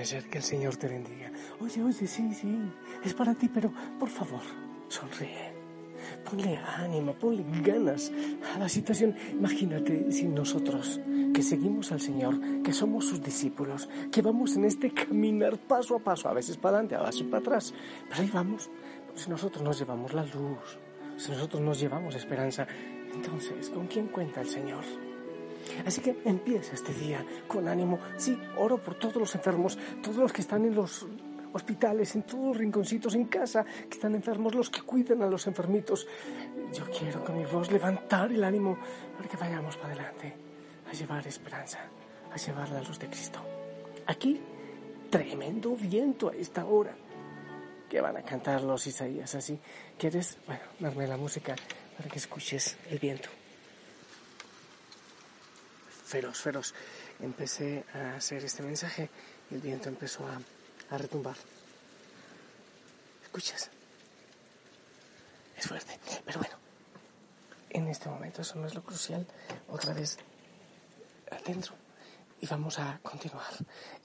Amanecer, que el Señor te bendiga. Oye, oye, sí, sí, es para ti, pero por favor, sonríe. Ponle ánimo, ponle ganas a la situación. Imagínate si nosotros, que seguimos al Señor, que somos sus discípulos, que vamos en este caminar paso a paso, a veces para adelante, a veces para atrás, pero ahí vamos. Si nosotros nos llevamos la luz, si nosotros nos llevamos esperanza, entonces, ¿con quién cuenta el Señor? Así que empieza este día con ánimo. Sí, oro por todos los enfermos, todos los que están en los hospitales, en todos los rinconcitos, en casa, que están enfermos, los que cuidan a los enfermitos. Yo quiero con mi voz levantar el ánimo para que vayamos para adelante, a llevar esperanza, a llevar la luz de Cristo. Aquí, tremendo viento a esta hora. Que van a cantar los Isaías así. ¿Quieres? Bueno, darme la música para que escuches el viento feroz, feroz. Empecé a hacer este mensaje y el viento empezó a, retumbar. ¿Escuchas? Es fuerte, pero bueno, en este momento eso no es lo crucial. Otra vez adentro y vamos a continuar.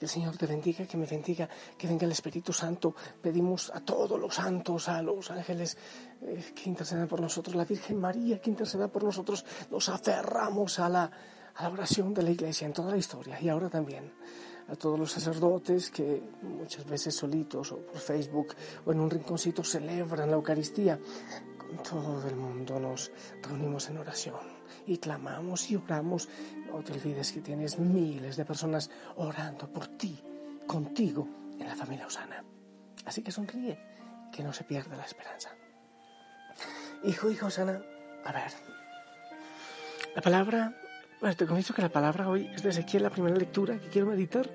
El Señor te bendiga, que me bendiga, que venga el Espíritu Santo. Pedimos a todos los santos, a los ángeles eh, que intercedan por nosotros, la Virgen María que interceda por nosotros. Nos aferramos a la a la oración de la iglesia en toda la historia y ahora también a todos los sacerdotes que muchas veces solitos o por Facebook o en un rinconcito celebran la Eucaristía. Con todo el mundo nos reunimos en oración y clamamos y oramos. No te olvides que tienes miles de personas orando por ti, contigo, en la familia Osana. Así que sonríe, que no se pierda la esperanza. Hijo, hijo Osana, a ver, la palabra bueno, te confieso que la palabra hoy es de Ezequiel, la primera lectura que quiero meditar.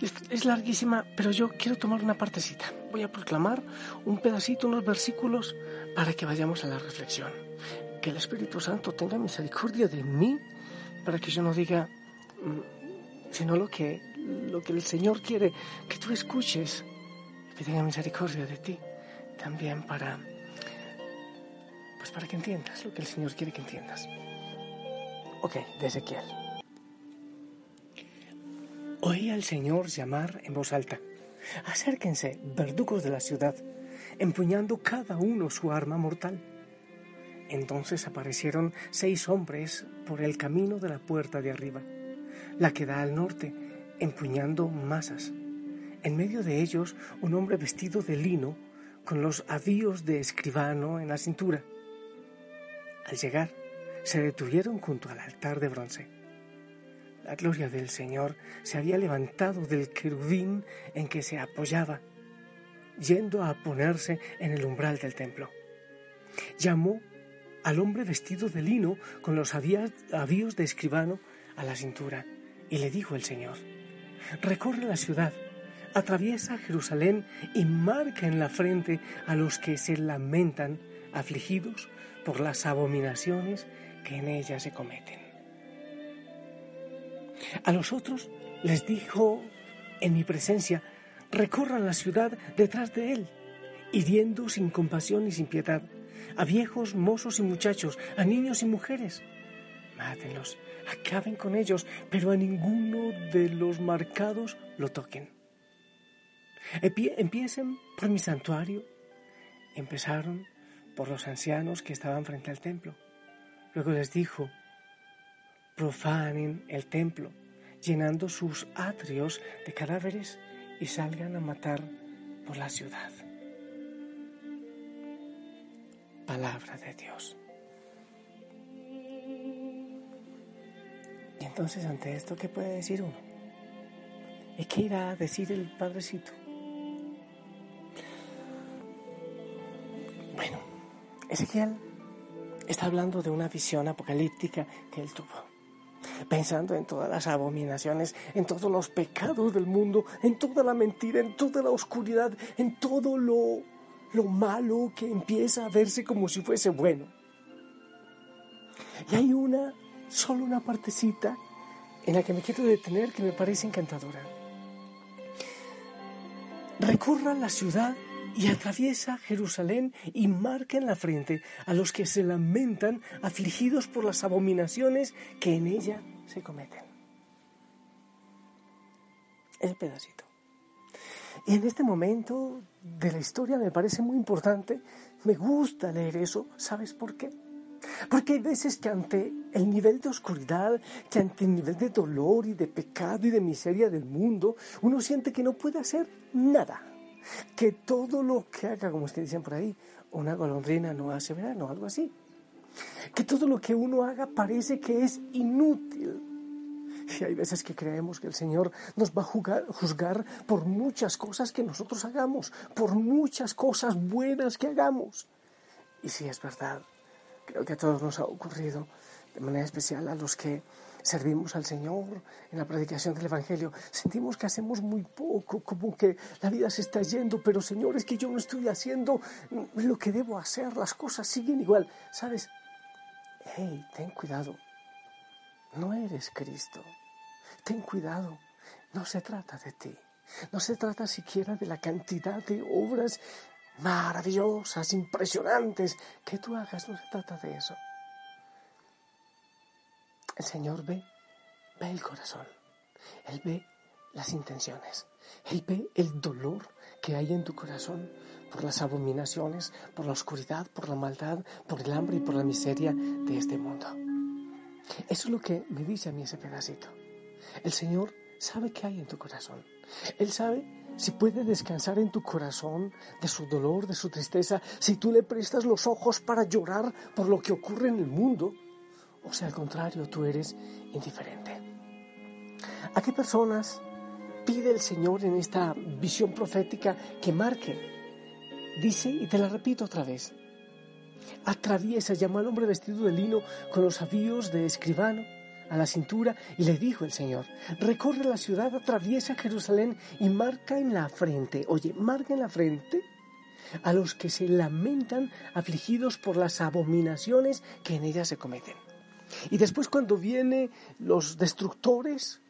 Es, es, larguísima, pero yo quiero tomar una partecita. Voy a proclamar un pedacito, unos versículos, para que vayamos a la reflexión. Que el Espíritu Santo tenga misericordia de mí, para que yo no diga, mm, sino lo que, lo que el Señor quiere que tú escuches, que tenga misericordia de ti, también para, pues para que entiendas lo que el Señor quiere que entiendas. Ok, Ezequiel. Oí al Señor llamar en voz alta. Acérquense, verdugos de la ciudad, empuñando cada uno su arma mortal. Entonces aparecieron seis hombres por el camino de la puerta de arriba, la que da al norte, empuñando masas. En medio de ellos un hombre vestido de lino, con los avíos de escribano en la cintura. Al llegar, se detuvieron junto al altar de bronce. La gloria del Señor se había levantado del querubín en que se apoyaba, yendo a ponerse en el umbral del templo. Llamó al hombre vestido de lino con los avíos de escribano a la cintura y le dijo el Señor, recorre la ciudad, atraviesa Jerusalén y marca en la frente a los que se lamentan afligidos por las abominaciones que en ella se cometen. A los otros les dijo en mi presencia, recorran la ciudad detrás de él, hiriendo sin compasión y sin piedad a viejos, mozos y muchachos, a niños y mujeres. Mátenlos, acaben con ellos, pero a ninguno de los marcados lo toquen. Empiecen por mi santuario. Empezaron por los ancianos que estaban frente al templo. Luego les dijo, profanen el templo, llenando sus atrios de cadáveres y salgan a matar por la ciudad. Palabra de Dios. Y entonces ante esto, ¿qué puede decir uno? ¿Y qué irá a decir el Padrecito? Bueno, Ezequiel está hablando de una visión apocalíptica que él tuvo. Pensando en todas las abominaciones, en todos los pecados del mundo, en toda la mentira, en toda la oscuridad, en todo lo, lo malo que empieza a verse como si fuese bueno. Y hay una, solo una partecita en la que me quiero detener que me parece encantadora. Recorra la ciudad y atraviesa Jerusalén y marca en la frente a los que se lamentan afligidos por las abominaciones que en ella se cometen. ese pedacito. Y en este momento de la historia me parece muy importante, me gusta leer eso, ¿sabes por qué? Porque hay veces que ante el nivel de oscuridad, que ante el nivel de dolor y de pecado y de miseria del mundo, uno siente que no puede hacer nada. Que todo lo que haga, como ustedes dicen por ahí, una golondrina no hace verano, algo así. Que todo lo que uno haga parece que es inútil. Y hay veces que creemos que el Señor nos va a juzgar por muchas cosas que nosotros hagamos, por muchas cosas buenas que hagamos. Y si es verdad, creo que a todos nos ha ocurrido, de manera especial a los que servimos al Señor en la predicación del Evangelio, sentimos que hacemos muy poco, como que la vida se está yendo, pero Señor, es que yo no estoy haciendo lo que debo hacer, las cosas siguen igual. ¿Sabes? Hey, ten cuidado, no eres Cristo. Ten cuidado, no se trata de ti. No se trata siquiera de la cantidad de obras maravillosas, impresionantes que tú hagas. No se trata de eso. El Señor ve, ve el corazón. Él ve las intenciones. Él ve el dolor que hay en tu corazón por las abominaciones, por la oscuridad, por la maldad, por el hambre y por la miseria de este mundo. Eso es lo que me dice a mí ese pedacito. El Señor sabe qué hay en tu corazón. Él sabe si puede descansar en tu corazón de su dolor, de su tristeza, si tú le prestas los ojos para llorar por lo que ocurre en el mundo, o si al contrario tú eres indiferente. ¿A qué personas pide el Señor en esta visión profética que marque? Dice, y te la repito otra vez, atraviesa, llamó al hombre vestido de lino con los avíos de escribano a la cintura y le dijo el Señor, recorre la ciudad, atraviesa Jerusalén y marca en la frente, oye, marca en la frente a los que se lamentan afligidos por las abominaciones que en ella se cometen. Y después cuando vienen los destructores,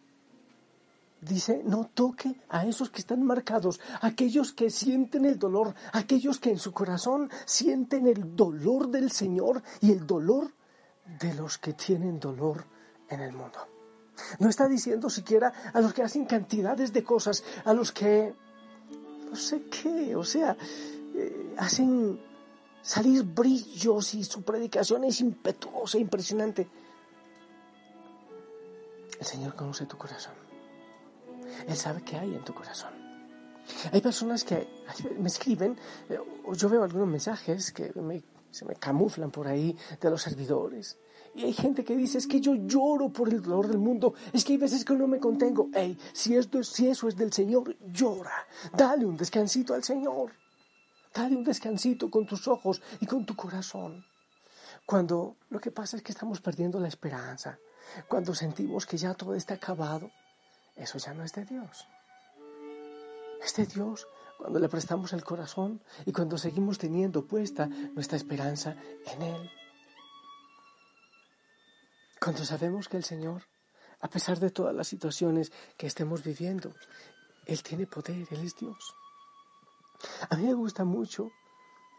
dice, no toque a esos que están marcados, aquellos que sienten el dolor, aquellos que en su corazón sienten el dolor del Señor y el dolor de los que tienen dolor en el mundo. No está diciendo siquiera a los que hacen cantidades de cosas, a los que, no sé qué, o sea, eh, hacen salir brillos y su predicación es impetuosa, impresionante. El Señor conoce tu corazón. Él sabe qué hay en tu corazón. Hay personas que me escriben, eh, yo veo algunos mensajes que se me camuflan por ahí de los servidores y hay gente que dice, es que yo lloro por el dolor del mundo, es que hay veces que no me contengo. Ey, si, esto, si eso es del Señor, llora. Dale un descansito al Señor. Dale un descansito con tus ojos y con tu corazón. Cuando lo que pasa es que estamos perdiendo la esperanza, cuando sentimos que ya todo está acabado, eso ya no es de Dios. Es de Dios cuando le prestamos el corazón y cuando seguimos teniendo puesta nuestra esperanza en Él. Cuando sabemos que el Señor, a pesar de todas las situaciones que estemos viviendo, Él tiene poder, Él es Dios. A mí me gusta mucho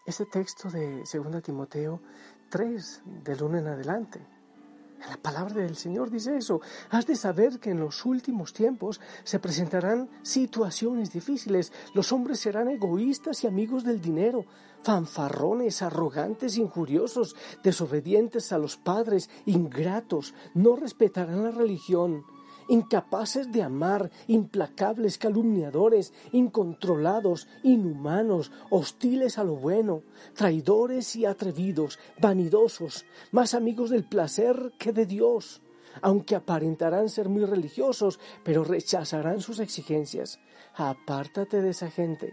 este texto de 2 Timoteo 3, del 1 en adelante. La palabra del Señor dice eso. Has de saber que en los últimos tiempos se presentarán situaciones difíciles. Los hombres serán egoístas y amigos del dinero, fanfarrones, arrogantes, injuriosos, desobedientes a los padres, ingratos, no respetarán la religión incapaces de amar, implacables, calumniadores, incontrolados, inhumanos, hostiles a lo bueno, traidores y atrevidos, vanidosos, más amigos del placer que de Dios, aunque aparentarán ser muy religiosos, pero rechazarán sus exigencias. Apártate de esa gente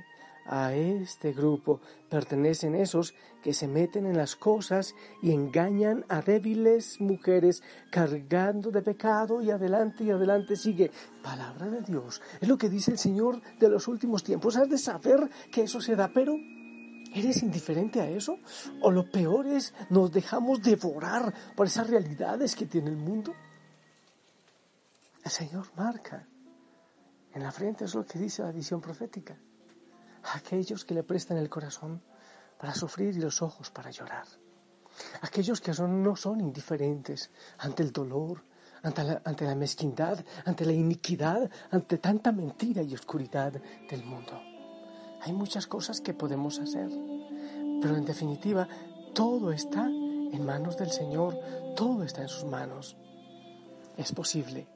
a este grupo pertenecen esos que se meten en las cosas y engañan a débiles mujeres cargando de pecado y adelante y adelante sigue. Palabra de Dios. Es lo que dice el Señor de los últimos tiempos. Has de saber que eso se da, pero ¿eres indiferente a eso? ¿O lo peor es nos dejamos devorar por esas realidades que tiene el mundo? El Señor marca en la frente, es lo que dice la visión profética aquellos que le prestan el corazón para sufrir y los ojos para llorar, aquellos que no son indiferentes ante el dolor, ante la, ante la mezquindad, ante la iniquidad, ante tanta mentira y oscuridad del mundo. Hay muchas cosas que podemos hacer, pero en definitiva todo está en manos del Señor, todo está en sus manos. Es posible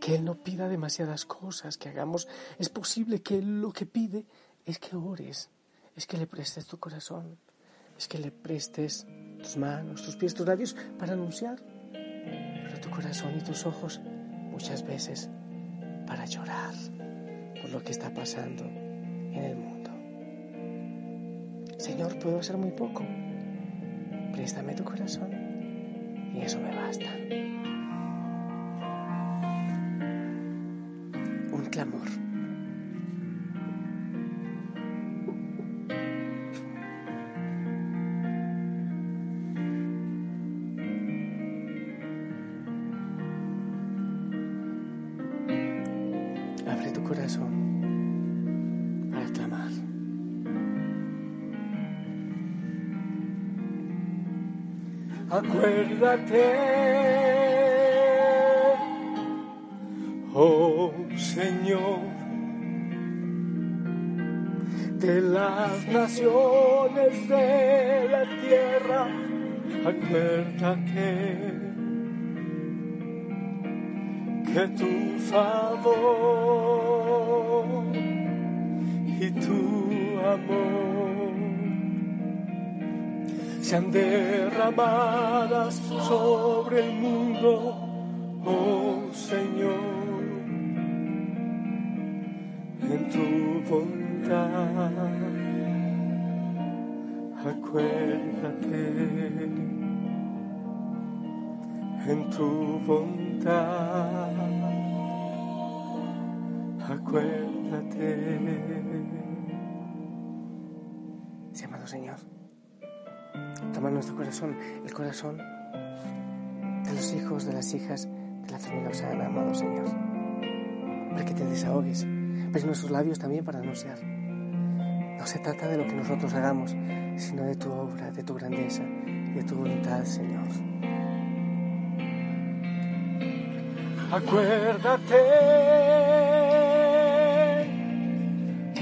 que Él no pida demasiadas cosas que hagamos, es posible que Él lo que pide es que ores, es que le prestes tu corazón, es que le prestes tus manos, tus pies, tus labios para anunciar, pero tu corazón y tus ojos muchas veces para llorar por lo que está pasando en el mundo. Señor, puedo hacer muy poco. Préstame tu corazón y eso me basta. Acuérdate, oh Señor, de las naciones de la tierra, acuérdate que tu favor y tu amor sean derramadas sobre el mundo, oh Señor, en tu bondad. Acuérdate en tu bondad. Acuérdate. Sí, amado Señor. Toma nuestro corazón, el corazón de los hijos, de las hijas de la familia Osana, amado Señor, para que te desahogues, pero nuestros labios también para anunciar. No se trata de lo que nosotros hagamos, sino de tu obra, de tu grandeza de tu voluntad, Señor. Acuérdate,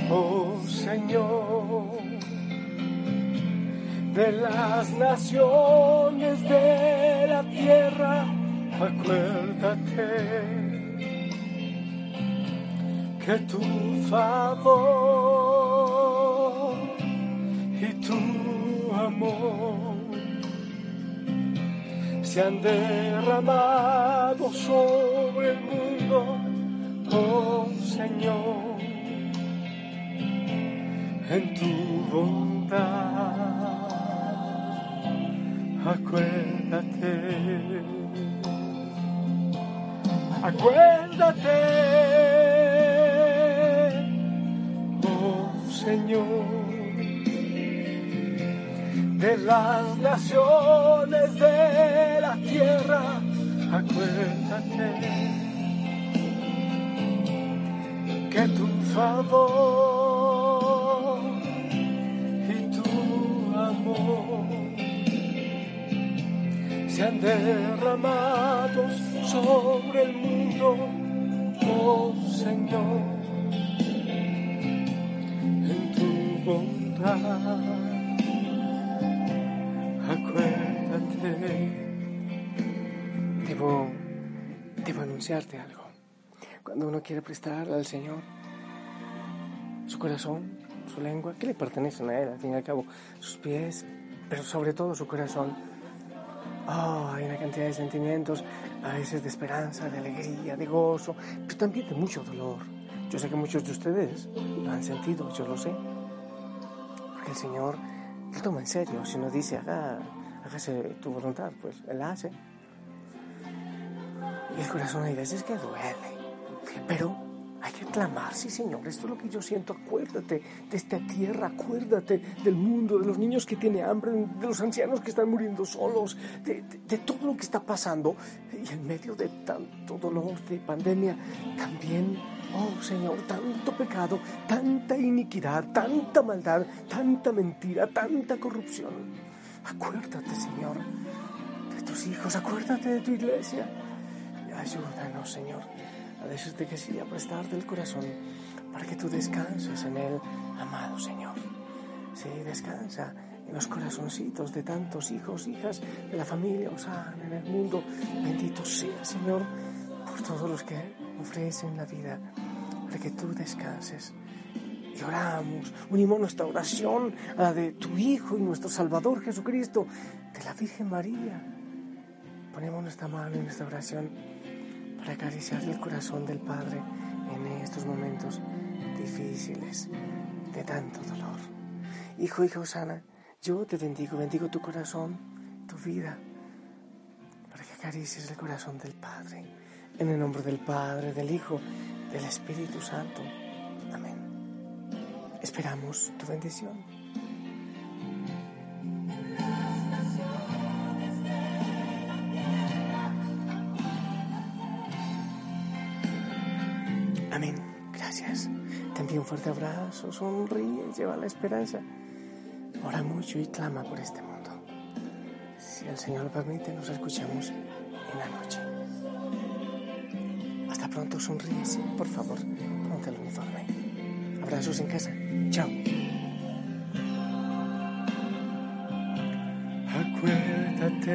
oh Señor de las naciones de la tierra, acuérdate que tu favor y tu amor se han derramado sobre el mundo, oh Señor, en tu bondad acuérdate, acuérdate, oh Señor, de las naciones de la tierra, acuérdate que tu favor sean derramados sobre el mundo, oh Señor, en tu bondad. Acuérdate. Debo, debo anunciarte algo. Cuando uno quiere prestar al Señor su corazón, su lengua, que le pertenecen a Él, al fin y al cabo, sus pies, pero sobre todo su corazón, Oh, hay una cantidad de sentimientos, a veces de esperanza, de alegría, de gozo, pero también de mucho dolor. Yo sé que muchos de ustedes lo han sentido, yo lo sé. Porque el Señor lo toma en serio. Si uno dice, haga, hágase tu voluntad, pues Él hace. Y el corazón hay veces que duele. Pero que clamar, sí Señor, esto es lo que yo siento, acuérdate de esta tierra, acuérdate del mundo, de los niños que tienen hambre, de los ancianos que están muriendo solos, de, todo lo que está pasando. Y en medio de tanto dolor, de pandemia, también, oh Señor, tanto pecado, tanta iniquidad, tanta maldad, tanta mentira, tanta corrupción. Acuérdate, Señor, de tus hijos, acuérdate de tu iglesia. Ayúdanos, Señor, a decirte que sí, a prestarte el corazón para que tú descanses en él, amado Señor. Sí, descansa en los corazoncitos de tantos hijos, hijas de la familia Osana en el mundo. Bendito sea, Señor, por todos los que ofrecen la vida para que tú descanses. Y oramos, unimos nuestra oración a la de tu Hijo y nuestro Salvador Jesucristo, de la Virgen María. Ponemos nuestra mano en nuestra oración para acariciar el corazón del Padre en estos momentos difíciles de tanto dolor. Hijo, hija Osana, yo te bendigo, bendigo tu corazón, tu vida, para que acaricies el corazón del Padre. En el nombre del Padre, del Hijo, del Espíritu Santo. Amén. Esperamos tu bendición. Envío un fuerte abrazo, sonríe, lleva la esperanza. Ora mucho y clama por este mundo. Si el Señor lo permite, nos escuchamos en la noche. Hasta pronto, sonríe, sí, por favor, ponte el uniforme. Abrazos en casa. Chao. Acuérdate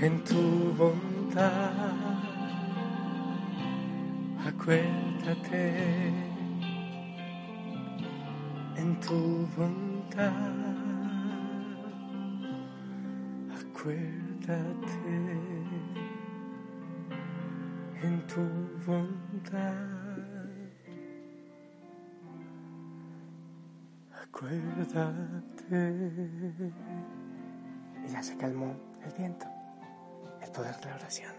en tu bondad. Acuérdate en tu bondad. Acuérdate en tu bondad. Acuérdate. Y ya se calmó el viento, el poder de la oración.